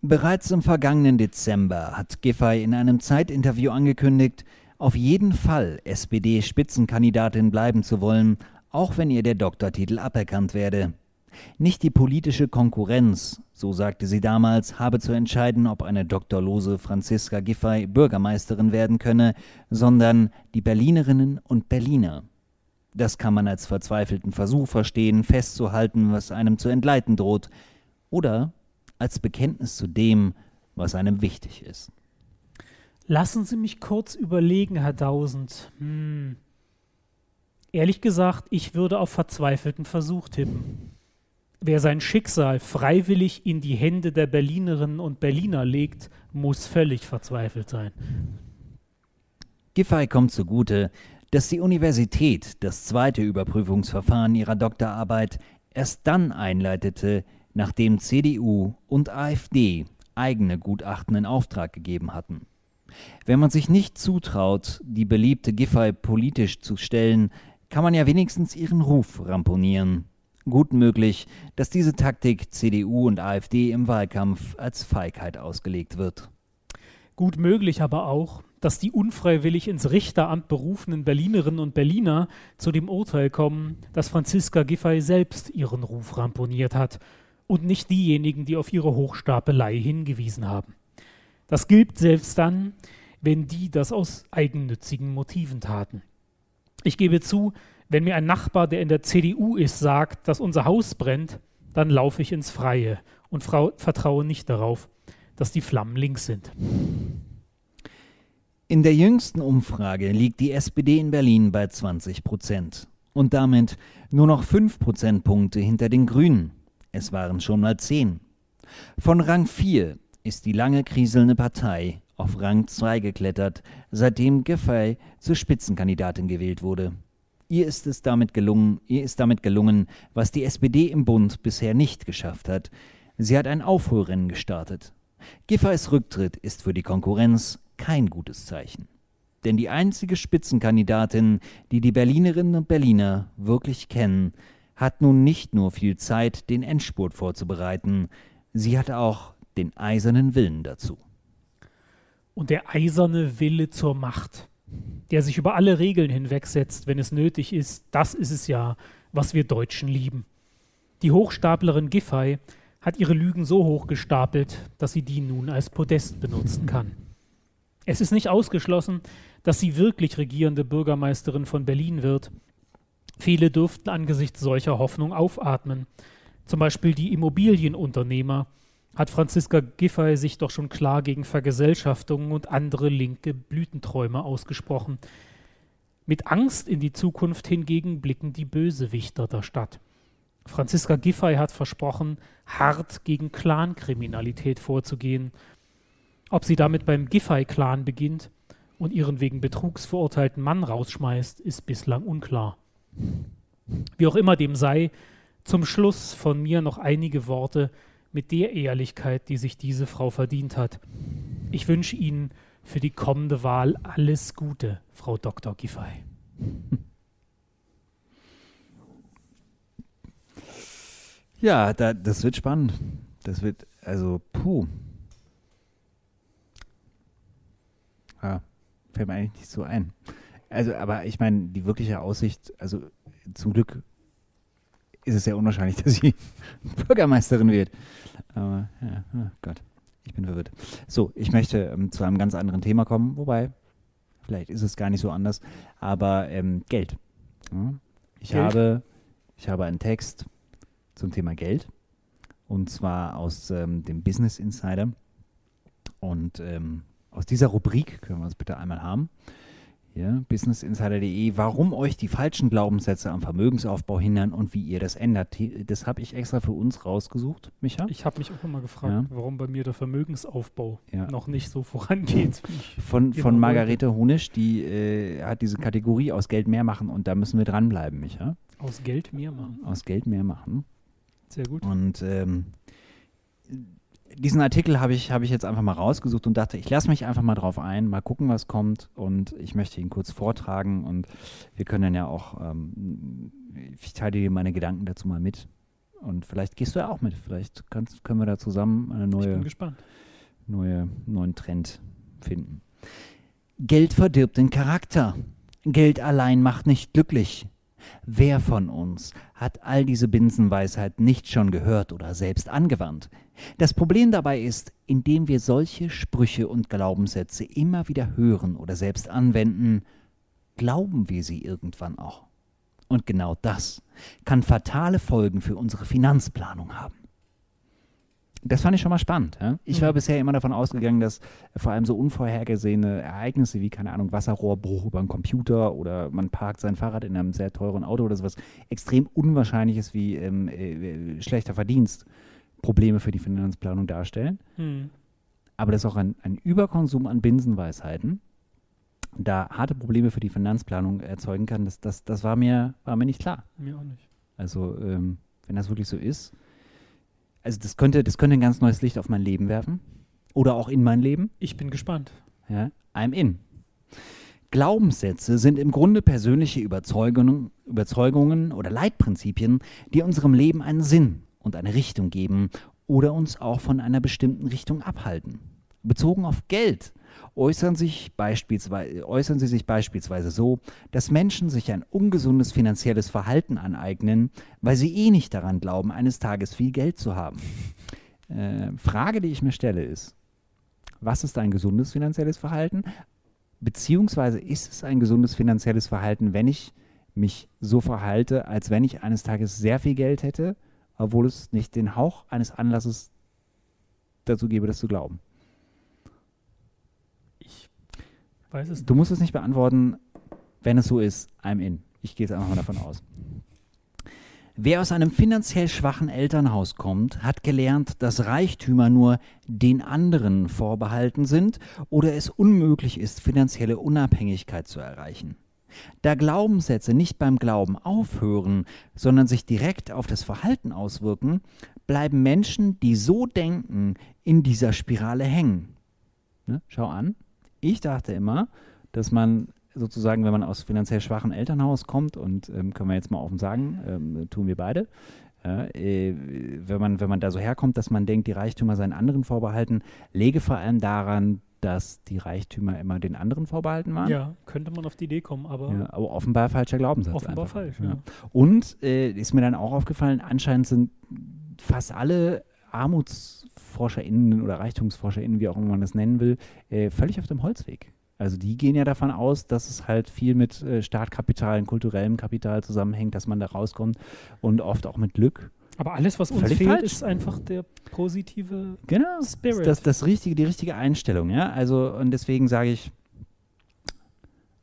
Bereits im vergangenen Dezember hat Giffey in einem Zeitinterview angekündigt, auf jeden Fall SPD-Spitzenkandidatin bleiben zu wollen, auch wenn ihr der Doktortitel aberkannt werde. Nicht die politische Konkurrenz, so sagte sie damals, habe zu entscheiden, ob eine doktorlose Franziska Giffey Bürgermeisterin werden könne, sondern die Berlinerinnen und Berliner. Das kann man als verzweifelten Versuch verstehen, festzuhalten, was einem zu entgleiten droht, oder als Bekenntnis zu dem, was einem wichtig ist. Lassen Sie mich kurz überlegen, Herr Dausend. Hm. Ehrlich gesagt, ich würde auf verzweifelten Versuch tippen. Wer sein Schicksal freiwillig in die Hände der Berlinerinnen und Berliner legt, muss völlig verzweifelt sein. Giffey kommt zugute, dass die Universität das zweite Überprüfungsverfahren ihrer Doktorarbeit erst dann einleitete, nachdem CDU und AfD eigene Gutachten in Auftrag gegeben hatten. Wenn man sich nicht zutraut, die beliebte Giffey politisch zu stellen, kann man ja wenigstens ihren Ruf ramponieren. Gut möglich, dass diese Taktik CDU und AfD im Wahlkampf als Feigheit ausgelegt wird. Gut möglich aber auch, dass die unfreiwillig ins Richteramt berufenen Berlinerinnen und Berliner zu dem Urteil kommen, dass Franziska Giffey selbst ihren Ruf ramponiert hat und nicht diejenigen, die auf ihre Hochstapelei hingewiesen haben. Das gilt selbst dann, wenn die das aus eigennützigen Motiven taten. Ich gebe zu, wenn mir ein Nachbar, der in der CDU ist, sagt, dass unser Haus brennt, dann laufe ich ins Freie und vertraue nicht darauf, dass die Flammen links sind. In der jüngsten Umfrage liegt die SPD in Berlin bei 20 Prozent und damit nur noch 5 Prozentpunkte hinter den Grünen. Es waren schon mal 10. Von Rang 4 ist die lange kriselnde Partei auf Rang 2 geklettert, seitdem Giffey zur Spitzenkandidatin gewählt wurde. Ihr ist es damit gelungen, ihr ist damit gelungen, was die SPD im Bund bisher nicht geschafft hat. Sie hat ein Aufholrennen gestartet. Giffey's Rücktritt ist für die Konkurrenz kein gutes Zeichen. Denn die einzige Spitzenkandidatin, die die Berlinerinnen und Berliner wirklich kennen, hat nun nicht nur viel Zeit, den Endspurt vorzubereiten, sie hat auch den eisernen Willen dazu. Und der eiserne Wille zur Macht, der sich über alle Regeln hinwegsetzt, wenn es nötig ist, das ist es ja, was wir Deutschen lieben. Die Hochstaplerin Giffey hat ihre Lügen so hoch gestapelt, dass sie die nun als Podest benutzen kann. Es ist nicht ausgeschlossen, dass sie wirklich regierende Bürgermeisterin von Berlin wird. Viele dürften angesichts solcher Hoffnung aufatmen. Zum Beispiel die Immobilienunternehmer hat Franziska Giffey sich doch schon klar gegen Vergesellschaftungen und andere linke Blütenträume ausgesprochen. Mit Angst in die Zukunft hingegen blicken die Bösewichter der Stadt. Franziska Giffey hat versprochen, hart gegen Clankriminalität vorzugehen ob sie damit beim Giffey-Clan beginnt und ihren wegen Betrugs verurteilten Mann rausschmeißt, ist bislang unklar. Wie auch immer dem sei, zum Schluss von mir noch einige Worte mit der Ehrlichkeit, die sich diese Frau verdient hat. Ich wünsche Ihnen für die kommende Wahl alles Gute, Frau Dr. Giffey. Ja, da, das wird spannend. Das wird, also, puh. Ja, fällt mir eigentlich nicht so ein. Also, aber ich meine, die wirkliche Aussicht, also zum Glück ist es sehr unwahrscheinlich, dass sie Bürgermeisterin wird. Aber, ja, oh Gott, ich bin verwirrt. So, ich möchte ähm, zu einem ganz anderen Thema kommen, wobei, vielleicht ist es gar nicht so anders, aber ähm, Geld. Ja, ich, Geld. Habe, ich habe einen Text zum Thema Geld und zwar aus ähm, dem Business Insider und ähm, aus dieser Rubrik können wir es bitte einmal haben. Hier, businessinsider.de, warum euch die falschen Glaubenssätze am Vermögensaufbau hindern und wie ihr das ändert. Das habe ich extra für uns rausgesucht, Micha. Ich habe mich auch immer gefragt, ja. warum bei mir der Vermögensaufbau ja. noch nicht so vorangeht. von von Margarete Honisch, die äh, hat diese Kategorie aus Geld mehr machen und da müssen wir dranbleiben, Micha. Aus Geld mehr machen. Aus Geld mehr machen. Sehr gut. Und ähm, diesen Artikel habe ich, hab ich jetzt einfach mal rausgesucht und dachte, ich lasse mich einfach mal drauf ein, mal gucken, was kommt und ich möchte ihn kurz vortragen und wir können dann ja auch, ähm, ich teile dir meine Gedanken dazu mal mit und vielleicht gehst du ja auch mit, vielleicht kannst, können wir da zusammen eine neue, neue, neuen Trend finden. Geld verdirbt den Charakter. Geld allein macht nicht glücklich. Wer von uns hat all diese Binsenweisheit nicht schon gehört oder selbst angewandt? Das Problem dabei ist, indem wir solche Sprüche und Glaubenssätze immer wieder hören oder selbst anwenden, glauben wir sie irgendwann auch. Und genau das kann fatale Folgen für unsere Finanzplanung haben. Das fand ich schon mal spannend. Ja? Ich war Mhm. bisher immer davon ausgegangen, dass vor allem so unvorhergesehene Ereignisse wie, keine Ahnung, Wasserrohrbruch über einen Computer oder man parkt sein Fahrrad in einem sehr teuren Auto oder sowas extrem unwahrscheinliches wie ähm, äh, schlechter Verdienst Probleme für die Finanzplanung darstellen. Hm. Aber dass auch ein, ein Überkonsum an Binsenweisheiten da harte Probleme für die Finanzplanung erzeugen kann, das, das, das war, mir, war mir nicht klar. Mir auch nicht. Also, ähm, wenn das wirklich so ist, also das könnte, das könnte ein ganz neues Licht auf mein Leben werfen. Oder auch in mein Leben. Ich bin gespannt. Ja, I'm in. Glaubenssätze sind im Grunde persönliche Überzeugungen, Überzeugungen oder Leitprinzipien, die unserem Leben einen Sinn und eine Richtung geben oder uns auch von einer bestimmten Richtung abhalten. Bezogen auf Geld äußern, sich beispielsweise, äußern sie sich beispielsweise so, dass Menschen sich ein ungesundes finanzielles Verhalten aneignen, weil sie eh nicht daran glauben, eines Tages viel Geld zu haben. Äh, Frage, die ich mir stelle, ist, was ist ein gesundes finanzielles Verhalten? Beziehungsweise ist es ein gesundes finanzielles Verhalten, wenn ich mich so verhalte, als wenn ich eines Tages sehr viel Geld hätte, obwohl es nicht den Hauch eines Anlasses dazu gebe, das zu glauben? Ich weiß es Du musst es nicht beantworten, wenn es so ist, I'm in. Ich gehe jetzt einfach mal davon aus. Wer aus einem finanziell schwachen Elternhaus kommt, hat gelernt, dass Reichtümer nur den anderen vorbehalten sind oder es unmöglich ist, finanzielle Unabhängigkeit zu erreichen. Da Glaubenssätze nicht beim Glauben aufhören, sondern sich direkt auf das Verhalten auswirken, bleiben Menschen, die so denken, in dieser Spirale hängen. Ne? Schau an, ich dachte immer, dass man sozusagen, wenn man aus finanziell schwachen Elternhaus kommt, und ähm, können wir jetzt mal offen sagen, ähm, tun wir beide, äh, wenn, man, wenn man da so herkommt, dass man denkt, die Reichtümer seien anderen vorbehalten, lege vor allem daran, dass die Reichtümer immer den anderen vorbehalten waren. Ja, könnte man auf die Idee kommen, aber Ja, aber offenbar falscher Glaubenssatz. offenbar einfach. falsch. Ja. Und äh, ist mir dann auch aufgefallen, anscheinend sind fast alle ArmutsforscherInnen oder ReichtumsforscherInnen, wie auch immer man das nennen will, äh, völlig auf dem Holzweg. Also die gehen ja davon aus, dass es halt viel mit äh, Startkapital und kulturellem Kapital zusammenhängt, dass man da rauskommt und oft auch mit Glück. Aber alles, was uns Völlig fehlt, falsch. ist einfach der positive Genau. Spirit. Das, das richtige, die richtige Einstellung, ja. Also und deswegen sage ich,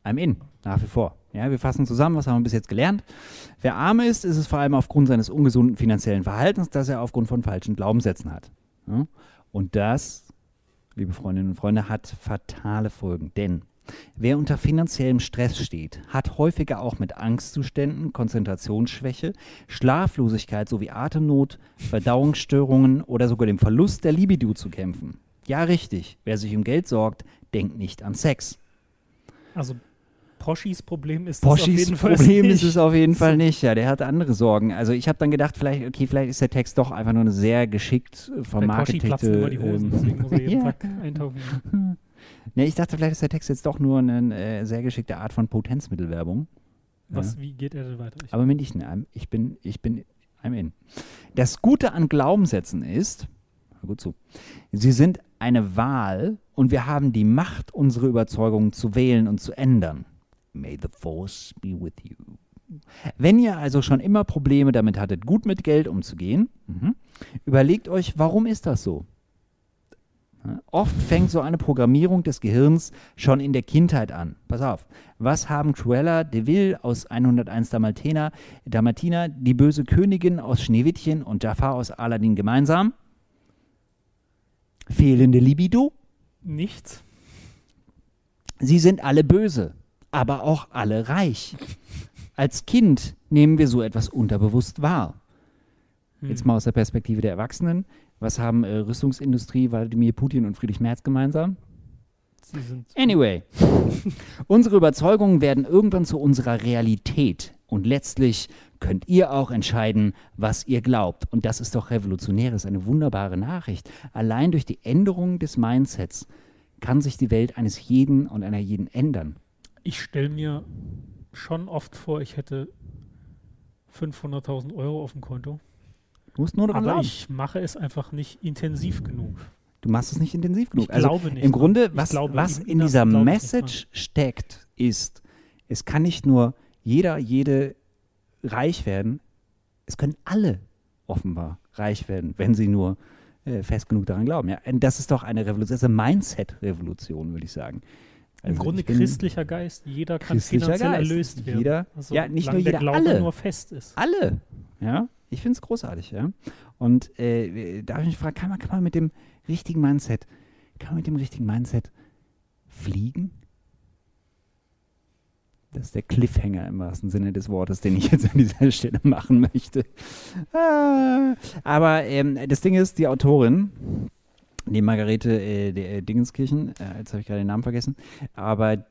I'm in, nach wie vor. Ja, wir fassen zusammen, was haben wir bis jetzt gelernt. Wer arm ist, ist es vor allem aufgrund seines ungesunden finanziellen Verhaltens, das er aufgrund von falschen Glaubenssätzen hat. Ja? Und das, liebe Freundinnen und Freunde, hat fatale Folgen. Denn wer unter finanziellem Stress steht, hat häufiger auch mit Angstzuständen, Konzentrationsschwäche, Schlaflosigkeit sowie Atemnot, Verdauungsstörungen oder sogar dem Verlust der Libido zu kämpfen. Ja, richtig. Wer sich um Geld sorgt, denkt nicht an Sex. Also Poschis Problem ist das auf Poschis jeden Fall Problem nicht. ist es auf jeden Fall nicht. Ja, der hat andere Sorgen. Also ich habe dann gedacht, vielleicht, okay, vielleicht ist der Text doch einfach nur eine sehr geschickt äh, Bei Poschi platzen vermarketete. immer die Hosen, ähm, deswegen muss er jeden ja. Tag eintauchen. Ne, ich dachte, vielleicht ist der Text jetzt doch nur eine äh, sehr geschickte Art von Potenzmittelwerbung. Was, Wie geht er denn weiter? Ich, Aber mitnichten. I'm- Ich bin, ich bin, I'm in. Das Gute an Glaubenssätzen ist, gut zu, sie sind eine Wahl und wir haben die Macht, unsere Überzeugungen zu wählen und zu ändern. May the force be with you. Wenn ihr also schon immer Probleme damit hattet, gut mit Geld umzugehen, mhm, überlegt euch, warum ist das so? Ja, Oft fängt so eine Programmierung des Gehirns schon in der Kindheit an. Pass auf. Was haben Cruella de Vil aus 101 Dalmatiner, Dalmatiner, die böse Königin aus Schneewittchen und Jafar aus Aladdin gemeinsam? Fehlende Libido? Nichts. Sie sind alle böse, aber auch alle reich. Als Kind nehmen wir so etwas unterbewusst wahr. Hm. Jetzt mal aus der Perspektive der Erwachsenen. Was haben äh, Rüstungsindustrie, Wladimir Putin und Friedrich Merz gemeinsam? Sie sind Anyway, unsere Überzeugungen werden irgendwann zu unserer Realität. Und letztlich könnt ihr auch entscheiden, was ihr glaubt. Und das ist doch revolutionär, das ist eine wunderbare Nachricht. Allein durch die Änderung des Mindsets kann sich die Welt eines jeden und einer jeden ändern. Ich stelle mir schon oft vor, ich hätte 500.000 Euro auf dem Konto. Du musst nur daran Aber glauben. ich mache es einfach nicht intensiv genug. Du machst es nicht intensiv genug. Ich also glaube nicht. Im Grunde, was, glaube, was im in dieser Message steckt, ist, es kann nicht nur jeder, jede reich werden. Es können alle offenbar reich werden, wenn sie nur äh, fest genug daran glauben. Ja? Und das ist doch eine Revolution, das ist eine Mindset-Revolution, würde ich sagen. Im Also Grunde ich bin- christlicher Geist. Jeder kann Christlicher finanziell Geist. erlöst werden. Jeder- also, ja, nicht nur der jeder, Glaube alle. nur fest ist. Alle. Ja, ich finde es großartig, ja. Und äh, da ich mich gefragt, kann man, kann man mit dem richtigen Mindset, kann man mit dem richtigen Mindset fliegen? Das ist der Cliffhanger im wahrsten Sinne des Wortes, den ich jetzt an dieser Stelle machen möchte. Ah, aber ähm, das Ding ist, die Autorin, die Margarete äh, äh, Dingenskirchen, äh, jetzt habe ich gerade den Namen vergessen, aber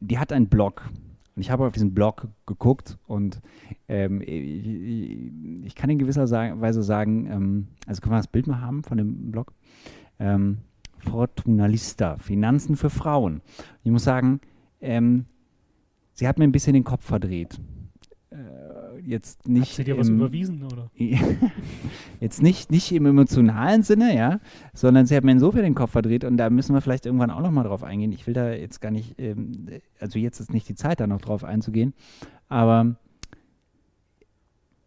die hat einen Blog. Und ich habe auf diesen Blog geguckt und ähm, ich, ich- kann in gewisser Weise sagen, ähm, also können wir das Bild mal haben von dem Blog? Ähm, Fortunalista, Finanzen für Frauen. Ich muss sagen, ähm, sie hat mir ein bisschen den Kopf verdreht. Jetzt nicht. Hat sie dir was im- überwiesen, oder? Jetzt nicht, nicht im emotionalen Sinne, ja, sondern sie hat mir insofern den Kopf verdreht und da müssen wir vielleicht irgendwann auch nochmal drauf eingehen. Ich will da jetzt gar nicht, ähm, also jetzt ist nicht die Zeit, da noch drauf einzugehen, aber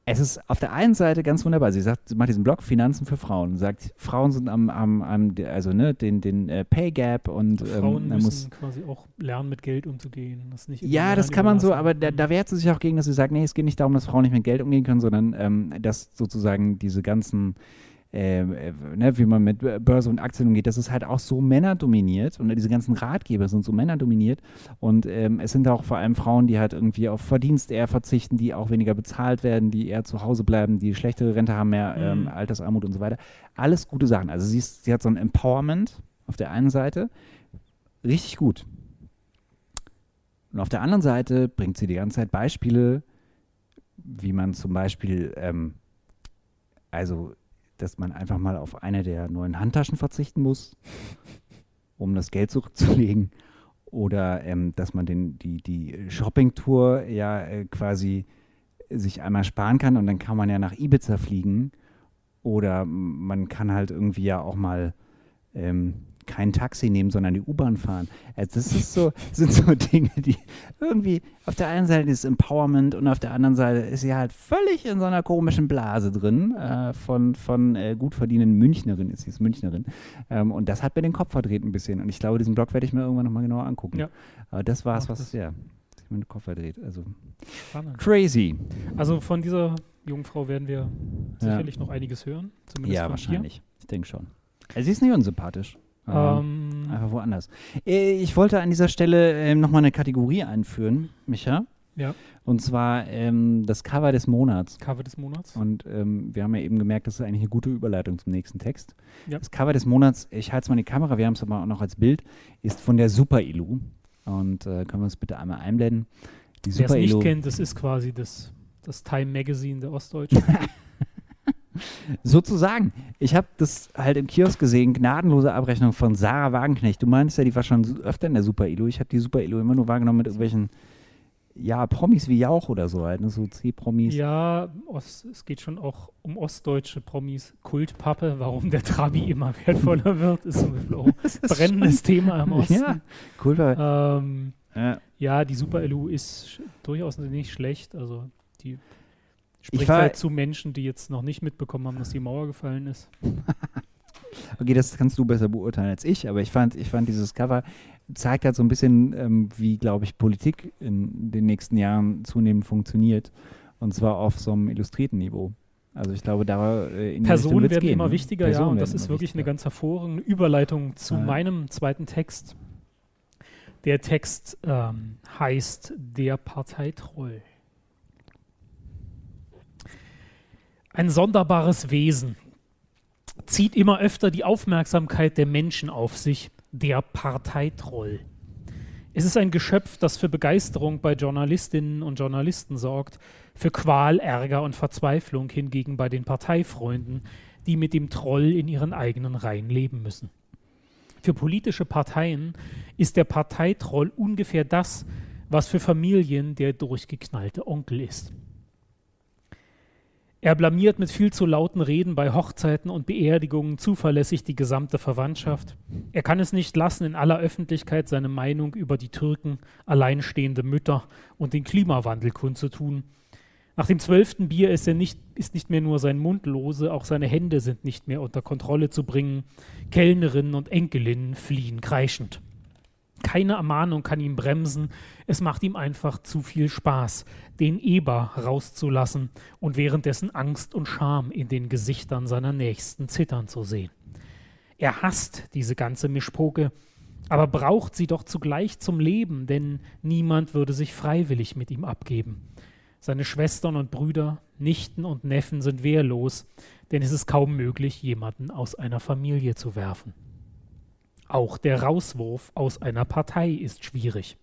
es ist auf der einen Seite ganz wunderbar. Sie sagt, sie macht diesen Blog Finanzen für Frauen. Sagt, Frauen sind am, am, am also ne, den, den äh, Pay Gap und Frauen ähm, müssen muss quasi auch lernen, mit Geld umzugehen. Das nicht ja, das kann man so, aber da, da wehrt sie sich auch gegen, dass sie sagt, nee, es geht nicht darum, dass Frauen nicht mit Geld umgehen können, sondern ähm, dass sozusagen diese ganzen, äh, ne, wie man mit Börse und Aktien umgeht, das ist halt auch so männerdominiert und diese ganzen Ratgeber sind so männerdominiert und ähm, es sind auch vor allem Frauen, die halt irgendwie auf Verdienst eher verzichten, die auch weniger bezahlt werden, die eher zu Hause bleiben, die schlechtere Rente haben, mehr ähm, Mhm. Altersarmut und so weiter. Alles gute Sachen. Also sie, ist, sie hat so ein Empowerment auf der einen Seite, richtig gut. Und auf der anderen Seite bringt sie die ganze Zeit Beispiele, wie man zum Beispiel, ähm, also, dass man einfach mal auf eine der neuen Handtaschen verzichten muss, um das Geld zurückzulegen. Oder ähm, dass man den, die, die Shopping-Tour ja äh, quasi sich einmal sparen kann und dann kann man ja nach Ibiza fliegen. Oder man kann halt irgendwie ja auch mal ähm, kein Taxi nehmen, sondern die U-Bahn fahren. Also das ist so, sind so Dinge, die irgendwie auf der einen Seite ist Empowerment und auf der anderen Seite ist sie halt völlig in so einer komischen Blase drin äh, von, von äh, gut verdienenden Münchnerin, ist sie ist Münchnerin. Ähm, und das hat mir den Kopf verdreht ein bisschen. Und ich glaube, diesen Blog werde ich mir irgendwann nochmal genauer angucken. Ja. Aber das war es, was, das. ja, sich mir den Kopf verdreht. Also Spannend. crazy. Also von dieser Jungfrau werden wir Ja. sicherlich noch einiges hören. Zumindest Ja, wahrscheinlich. Ich denke schon. Also sie ist nicht unsympathisch. Aber Ähm, Einfach woanders. Äh, Ich wollte an dieser Stelle ähm, nochmal eine Kategorie einführen, Micha. Ja. Und zwar ähm, das Cover des Monats. Cover des Monats. Und ähm, wir haben ja eben gemerkt, das ist eigentlich eine gute Überleitung zum nächsten Text. Ja. Das Cover des Monats, ich halte es mal in die Kamera, wir haben es aber auch noch als Bild, ist von der Super Ilu. Und äh, können wir es bitte einmal einblenden? Wer es nicht kennt, das ist quasi das, das Time Magazine der Ostdeutschen. Sozusagen. Ich habe das halt im Kiosk gesehen, gnadenlose Abrechnung von Sarah Wagenknecht. Du meinst ja, die war schon öfter in der Super Ilu. Ich habe die Super Ilu immer nur wahrgenommen mit irgendwelchen, ja, Promis wie Jauch oder so halt, ne? so C-Promis. ja, Ost, es geht schon auch um ostdeutsche Promis. Kultpappe, warum der Trabi immer wertvoller wird, ist so ein brennendes Thema im Osten. Ja, cool. Weil, Ähm, ja. ja, die Super LU ist durchaus nicht schlecht. Also die spricht halt zu Menschen, die jetzt noch nicht mitbekommen haben, dass die Mauer gefallen ist. Okay, das kannst du besser beurteilen als ich, aber ich fand, ich fand dieses Cover zeigt halt so ein bisschen, ähm, wie, glaube ich, Politik in den nächsten Jahren zunehmend funktioniert. Und zwar auf so einem illustrierten Niveau. Also ich glaube, da äh, in Personen werden gehen, immer ne? wichtiger, ja, Personen und das ist wirklich eine wichtiger. ganz hervorragende Überleitung zu Ja. meinem zweiten Text. Der Text ähm, heißt Der Parteitroll. Ein sonderbares Wesen zieht immer öfter die Aufmerksamkeit der Menschen auf sich, der Parteitroll. Es ist ein Geschöpf, das für Begeisterung bei Journalistinnen und Journalisten sorgt, für Qual, Ärger und Verzweiflung hingegen bei den Parteifreunden, die mit dem Troll in ihren eigenen Reihen leben müssen. Für politische Parteien ist der Parteitroll ungefähr das, was für Familien der durchgeknallte Onkel ist. Er blamiert mit viel zu lauten Reden bei Hochzeiten und Beerdigungen zuverlässig die gesamte Verwandtschaft. Er kann es nicht lassen, in aller Öffentlichkeit seine Meinung über die Türken, alleinstehende Mütter und den Klimawandel kundzutun. Nach dem zwölften Bier ist, er nicht, ist nicht mehr nur sein Mund lose, auch seine Hände sind nicht mehr unter Kontrolle zu bringen. Kellnerinnen und Enkelinnen fliehen kreischend. Keine Ermahnung kann ihn bremsen, es macht ihm einfach zu viel Spaß, den Eber rauszulassen und währenddessen Angst und Scham in den Gesichtern seiner Nächsten zittern zu sehen. Er hasst diese ganze Mischpoke, aber braucht sie doch zugleich zum Leben, denn niemand würde sich freiwillig mit ihm abgeben. Seine Schwestern und Brüder, Nichten und Neffen sind wehrlos, denn es ist kaum möglich, jemanden aus einer Familie zu werfen. Auch der Rauswurf aus einer Partei ist schwierig.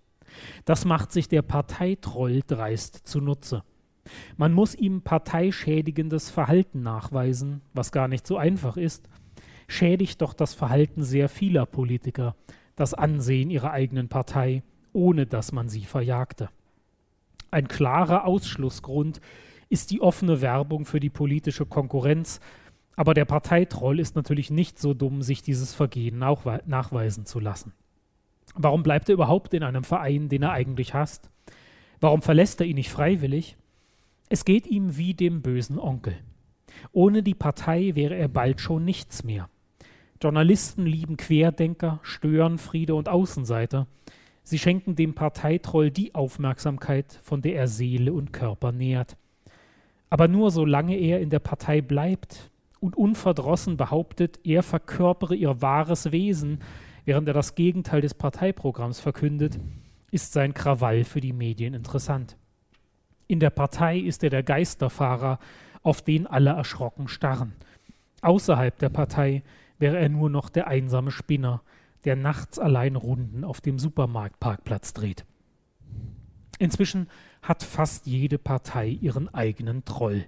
Das macht sich der Parteitroll dreist zunutze. Man muss ihm parteischädigendes Verhalten nachweisen, was gar nicht so einfach ist, schädigt doch das Verhalten sehr vieler Politiker, das Ansehen ihrer eigenen Partei, ohne dass man sie verjagte. Ein klarer Ausschlussgrund ist die offene Werbung für die politische Konkurrenz, aber der Parteitroll ist natürlich nicht so dumm, sich dieses Vergehen nachweisen zu lassen. Warum bleibt er überhaupt in einem Verein, den er eigentlich hasst? Warum verlässt er ihn nicht freiwillig? Es geht ihm wie dem bösen Onkel. Ohne die Partei wäre er bald schon nichts mehr. Journalisten lieben Querdenker, Störenfriede und Außenseiter. Sie schenken dem Parteitroll die Aufmerksamkeit, von der er Seele und Körper nährt. Aber nur solange er in der Partei bleibt und unverdrossen behauptet, er verkörpere ihr wahres Wesen, während er das Gegenteil des Parteiprogramms verkündet, ist sein Krawall für die Medien interessant. In der Partei ist er der Geisterfahrer, auf den alle erschrocken starren. Außerhalb der Partei wäre er nur noch der einsame Spinner, der nachts allein Runden auf dem Supermarktparkplatz dreht. Inzwischen hat fast jede Partei ihren eigenen Troll.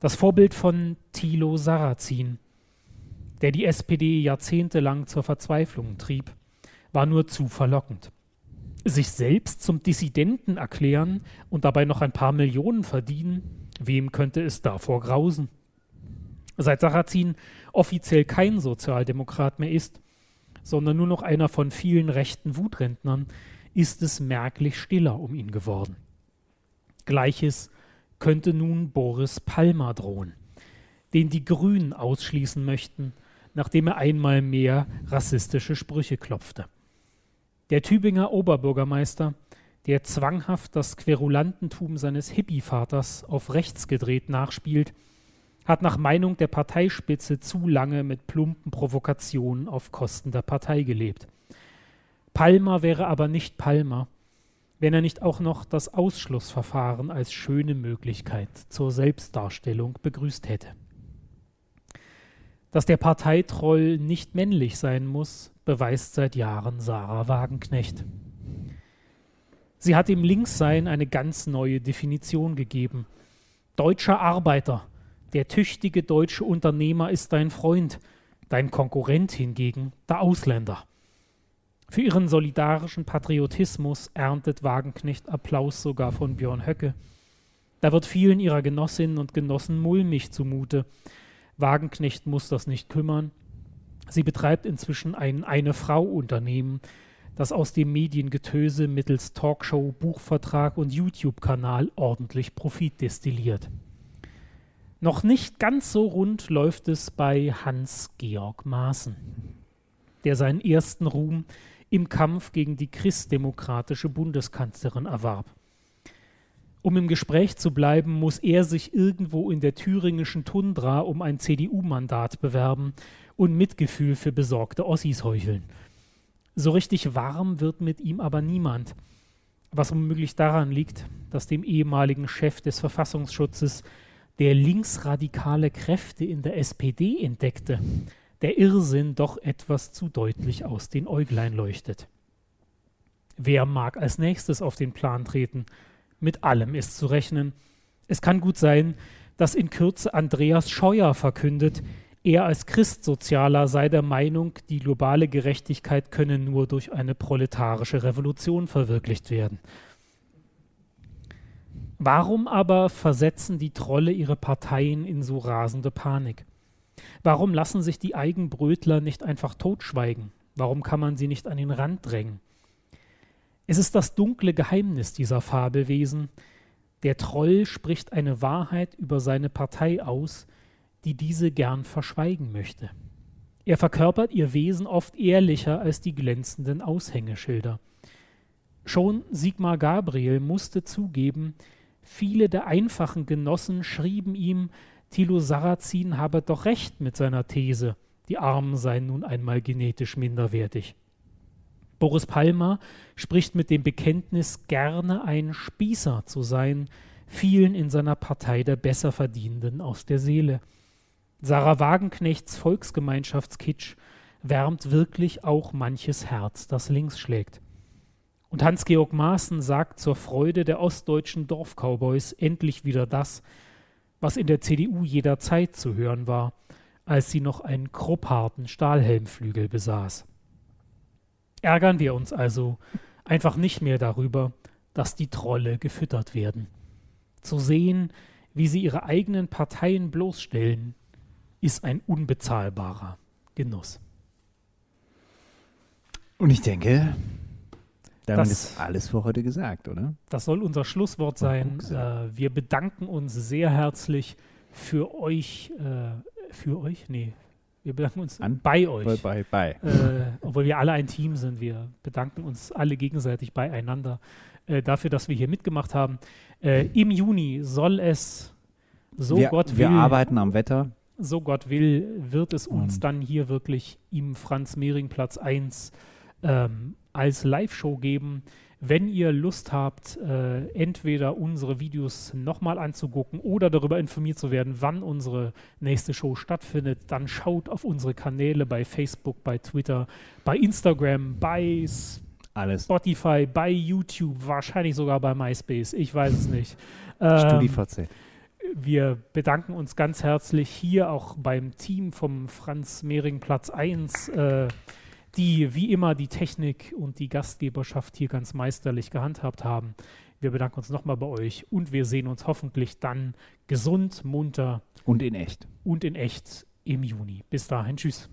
Das Vorbild von Thilo Sarrazin, der die SPD jahrzehntelang zur Verzweiflung trieb, war nur zu verlockend. Sich selbst zum Dissidenten erklären und dabei noch ein paar Millionen verdienen, wem könnte es davor grausen? Seit Sarrazin offiziell kein Sozialdemokrat mehr ist, sondern nur noch einer von vielen rechten Wutrentnern, ist es merklich stiller um ihn geworden. Gleiches könnte nun Boris Palmer drohen, den die Grünen ausschließen möchten, nachdem er einmal mehr rassistische Sprüche klopfte. Der Tübinger Oberbürgermeister, der zwanghaft das Querulantentum seines Hippie-Vaters auf rechts gedreht nachspielt, hat nach Meinung der Parteispitze zu lange mit plumpen Provokationen auf Kosten der Partei gelebt. Palmer wäre aber nicht Palmer, wenn er nicht auch noch das Ausschlussverfahren als schöne Möglichkeit zur Selbstdarstellung begrüßt hätte. Dass der Parteitroll nicht männlich sein muss, beweist seit Jahren Sarah Wagenknecht. Sie hat dem Linkssein eine ganz neue Definition gegeben. Deutscher Arbeiter, der tüchtige deutsche Unternehmer ist dein Freund, dein Konkurrent hingegen der Ausländer. Für ihren solidarischen Patriotismus erntet Wagenknecht Applaus sogar von Björn Höcke. Da wird vielen ihrer Genossinnen und Genossen mulmig zumute. Wagenknecht muss das nicht kümmern. Sie betreibt inzwischen ein Eine-Frau-Unternehmen, das aus dem Mediengetöse mittels Talkshow, Buchvertrag und YouTube-Kanal ordentlich Profit destilliert. Noch nicht ganz so rund läuft es bei Hans-Georg Maaßen, der seinen ersten Ruhm im Kampf gegen die christdemokratische Bundeskanzlerin erwarb. Um im Gespräch zu bleiben, muss er sich irgendwo in der thüringischen Tundra um ein CDU-Mandat bewerben und Mitgefühl für besorgte Ossis heucheln. So richtig warm wird mit ihm aber niemand, was womöglich daran liegt, dass dem ehemaligen Chef des Verfassungsschutzes der linksradikale Kräfte in der SPD entdeckte, der Irrsinn doch etwas zu deutlich aus den Äuglein leuchtet. Wer mag als nächstes auf den Plan treten? Mit allem ist zu rechnen. Es kann gut sein, dass in Kürze Andreas Scheuer verkündet, er als Christsozialer sei der Meinung, die globale Gerechtigkeit könne nur durch eine proletarische Revolution verwirklicht werden. Warum aber versetzen die Trolle ihre Parteien in so rasende Panik? Warum lassen sich die Eigenbrötler nicht einfach totschweigen? Warum kann man sie nicht an den Rand drängen? Es ist das dunkle Geheimnis dieser Fabelwesen, Der Troll spricht eine Wahrheit über seine Partei aus, die diese gern verschweigen möchte. Er verkörpert ihr Wesen oft ehrlicher als die glänzenden Aushängeschilder. Schon Sigmar Gabriel musste zugeben, viele der einfachen Genossen schrieben ihm, Thilo Sarrazin habe doch recht mit seiner These, die Armen seien nun einmal genetisch minderwertig. Boris Palmer spricht mit dem Bekenntnis, gerne ein Spießer zu sein, vielen in seiner Partei der Besserverdienenden aus der Seele. Sarah Wagenknechts Volksgemeinschaftskitsch wärmt wirklich auch manches Herz, das links schlägt. Und Hans-Georg Maaßen sagt zur Freude der ostdeutschen Dorfcowboys endlich wieder das, was in der CDU jederzeit zu hören war, als sie noch einen kruppharten Stahlhelmflügel besaß. Ärgern wir uns also einfach nicht mehr darüber, dass die Trolle gefüttert werden. Zu sehen, wie sie ihre eigenen Parteien bloßstellen, ist ein unbezahlbarer Genuss. Und ich denke, damit Das- ist alles für heute gesagt, oder? Das soll unser Schlusswort sein. Äh, wir bedanken uns sehr herzlich für euch, äh, für euch? Nee, wir bedanken uns An- bei euch. Bye, bye, bye. äh, obwohl wir alle ein Team sind. Wir bedanken uns alle gegenseitig beieinander äh, dafür, dass wir hier mitgemacht haben. Äh, Im Juni soll es, so wir, Gott will, wir arbeiten am Wetter. so Gott will, wird es uns Und- dann hier wirklich im Franz-Mehring-Platz 1 ähm, als Live-Show geben. Wenn ihr Lust habt, äh, entweder unsere Videos nochmal anzugucken oder darüber informiert zu werden, wann unsere nächste Show stattfindet, dann schaut auf unsere Kanäle bei Facebook, bei Twitter, bei Instagram, bei Alles. Spotify, bei YouTube, wahrscheinlich sogar bei MySpace. Ich weiß es nicht. Ähm, StudiVZ. wir bedanken uns ganz herzlich hier auch beim Team vom Franz Mehring Platz 1, äh, die wie immer die Technik und die Gastgeberschaft hier ganz meisterlich gehandhabt haben. Wir bedanken uns nochmal bei euch und wir sehen uns hoffentlich dann gesund, munter. Und in echt. Und in echt im Juni. Bis dahin, tschüss.